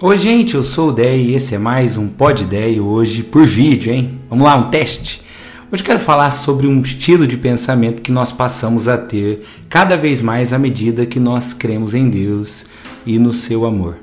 Oi, gente, eu sou o Dei e esse é mais um Pod Dei hoje por vídeo, hein? Vamos lá, um teste. Hoje quero falar sobre um estilo de pensamento que nós passamos a ter cada vez mais à medida que nós cremos em Deus e no seu amor.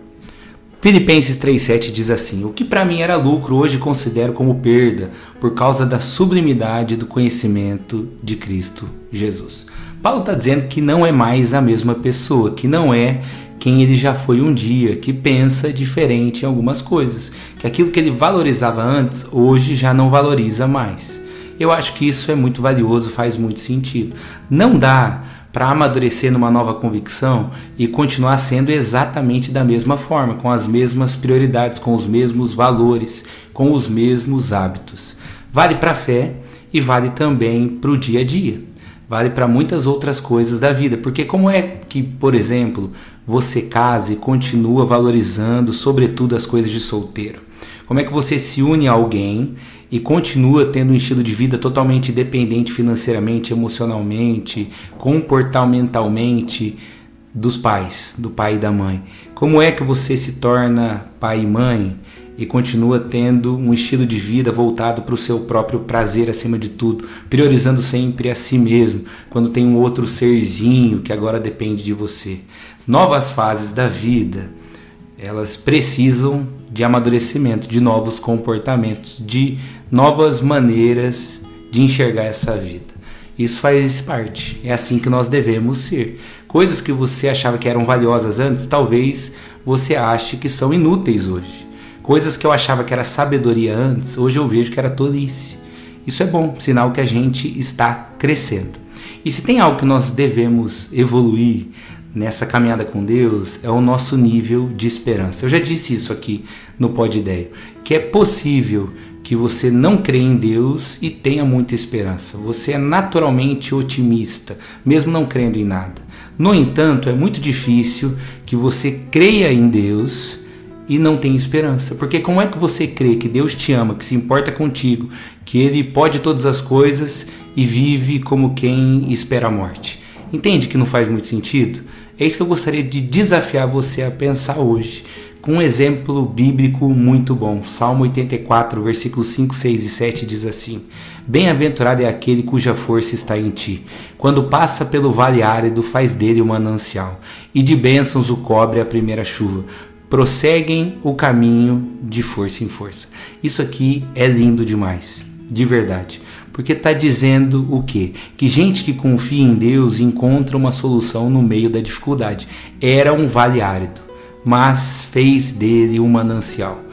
Filipenses 3,7 diz assim: O que para mim era lucro, hoje considero como perda, por causa da sublimidade do conhecimento de Cristo Jesus. Paulo está dizendo que não é mais a mesma pessoa, que não é quem ele já foi um dia, que pensa diferente em algumas coisas, que aquilo que ele valorizava antes, hoje já não valoriza mais. Eu acho que isso é muito valioso, faz muito sentido. Não dá para amadurecer numa nova convicção e continuar sendo exatamente da mesma forma, com as mesmas prioridades, com os mesmos valores, com os mesmos hábitos. Vale para a fé e vale também para o dia a dia. Vale para muitas outras coisas da vida, porque como é que, por exemplo, você casa e continua valorizando, sobretudo, as coisas de solteiro? Como é que você se une a alguém e continua tendo um estilo de vida totalmente independente financeiramente, emocionalmente, comportamentalmente dos pais, do pai e da mãe? Como é que você se torna pai e mãe e continua tendo um estilo de vida voltado para o seu próprio prazer acima de tudo, priorizando sempre a si mesmo, quando tem um outro serzinho que agora depende de você? Novas fases da vida elas precisam de amadurecimento, de novos comportamentos, de novas maneiras de enxergar essa vida. Isso faz parte, é assim que nós devemos ser. Coisas que você achava que eram valiosas antes, talvez você ache que são inúteis hoje. Coisas que eu achava que era sabedoria antes, hoje eu vejo que era tolice. Isso é bom, sinal que a gente está crescendo. E se tem algo que nós devemos evoluir, nessa caminhada com Deus é o nosso nível de esperança. Eu já disse isso aqui no Pod Ideia, que é possível que você não creia em Deus e tenha muita esperança. Você é naturalmente otimista, mesmo não crendo em nada. No entanto, é muito difícil que você creia em Deus e não tenha esperança. Porque como é que você crê que Deus te ama, que se importa contigo, que Ele pode todas as coisas e vive como quem espera a morte? Entende que não faz muito sentido? É isso que eu gostaria de desafiar você a pensar hoje, com um exemplo bíblico muito bom. Salmo 84, versículos 5, 6 e 7 diz assim: Bem-aventurado é aquele cuja força está em ti. Quando passa pelo vale árido, faz dele um manancial, e de bênçãos o cobre a primeira chuva. Prosseguem o caminho de força em força. Isso aqui é lindo demais, de verdade. Porque está dizendo o quê? Que gente que confia em Deus encontra uma solução no meio da dificuldade. Era um vale árido, mas fez dele um manancial.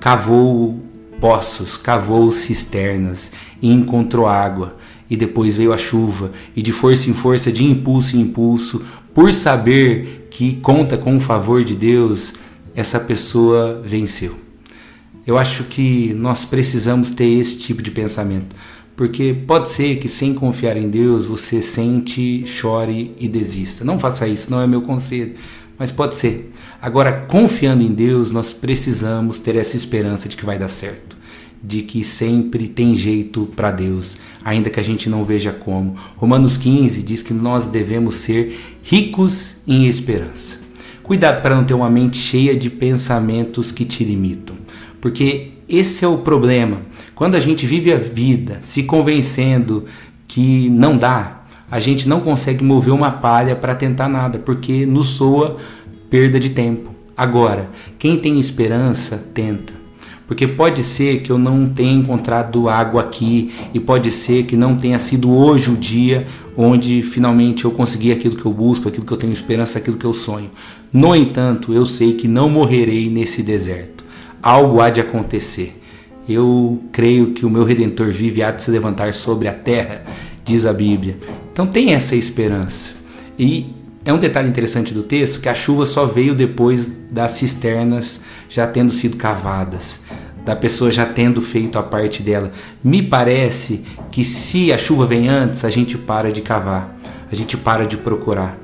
Cavou poços, cavou cisternas e encontrou água. E depois veio a chuva, e de força em força, de impulso em impulso, por saber que conta com o favor de Deus, essa pessoa venceu. Eu acho que nós precisamos ter esse tipo de pensamento. Porque pode ser que sem confiar em Deus você sente, chore e desista. Não faça isso, não é meu conselho, mas pode ser. Agora, confiando em Deus, nós precisamos ter essa esperança de que vai dar certo, de que sempre tem jeito para Deus, ainda que a gente não veja como. Romanos 15 diz que nós devemos ser ricos em esperança. Cuidado para não ter uma mente cheia de pensamentos que te limitam, porque esse é o problema. Quando a gente vive a vida se convencendo que não dá, a gente não consegue mover uma palha para tentar nada, porque nos soa perda de tempo. Agora, quem tem esperança, tenta. Porque pode ser que eu não tenha encontrado água aqui e pode ser que não tenha sido hoje o dia onde finalmente eu consegui aquilo que eu busco, aquilo que eu tenho esperança, aquilo que eu sonho. No entanto, eu sei que não morrerei nesse deserto algo há de acontecer. Eu creio que o meu redentor vive e há de se levantar sobre a terra, diz a Bíblia. Então tem essa esperança. E é um detalhe interessante do texto que a chuva só veio depois das cisternas já tendo sido cavadas, da pessoa já tendo feito a parte dela. Me parece que se a chuva vem antes, a gente para de cavar, a gente para de procurar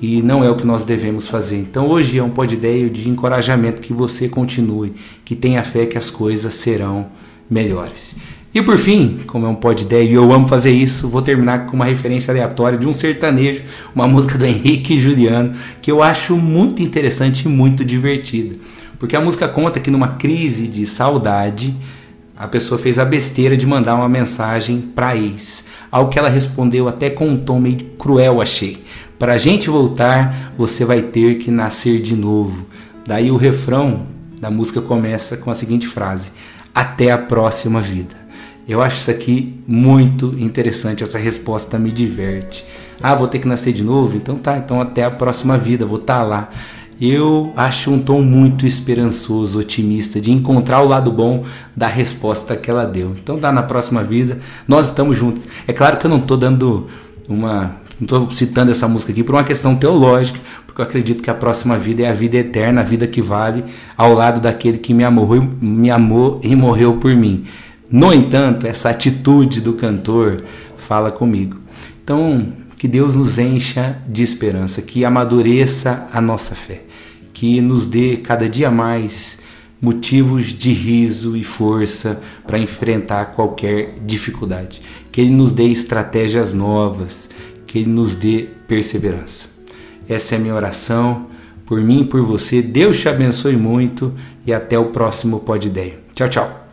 e não é o que nós devemos fazer. Então hoje é um ideia de encorajamento que você continue, que tenha fé que as coisas serão melhores. E por fim, como é um pod ideia e eu amo fazer isso, vou terminar com uma referência aleatória de um sertanejo, uma música do Henrique Juliano, que eu acho muito interessante e muito divertida. Porque a música conta que numa crise de saudade, a pessoa fez a besteira de mandar uma mensagem para ex. Ao que ela respondeu até com um tom meio cruel, achei. Para a gente voltar, você vai ter que nascer de novo. Daí o refrão da música começa com a seguinte frase: Até a próxima vida. Eu acho isso aqui muito interessante, essa resposta me diverte. Ah, vou ter que nascer de novo? Então tá, então até a próxima vida, vou estar tá lá. Eu acho um tom muito esperançoso, otimista, de encontrar o lado bom da resposta que ela deu. Então tá na próxima vida, nós estamos juntos. É claro que eu não estou dando uma. Não estou citando essa música aqui por uma questão teológica, porque eu acredito que a próxima vida é a vida eterna, a vida que vale ao lado daquele que me amou, me amou e morreu por mim. No entanto, essa atitude do cantor fala comigo. Então, que Deus nos encha de esperança, que amadureça a nossa fé, que nos dê cada dia mais motivos de riso e força para enfrentar qualquer dificuldade, que Ele nos dê estratégias novas, que Ele nos dê perseverança. Essa é a minha oração por mim e por você. Deus te abençoe muito e até o próximo Pod Ideia. Tchau, tchau.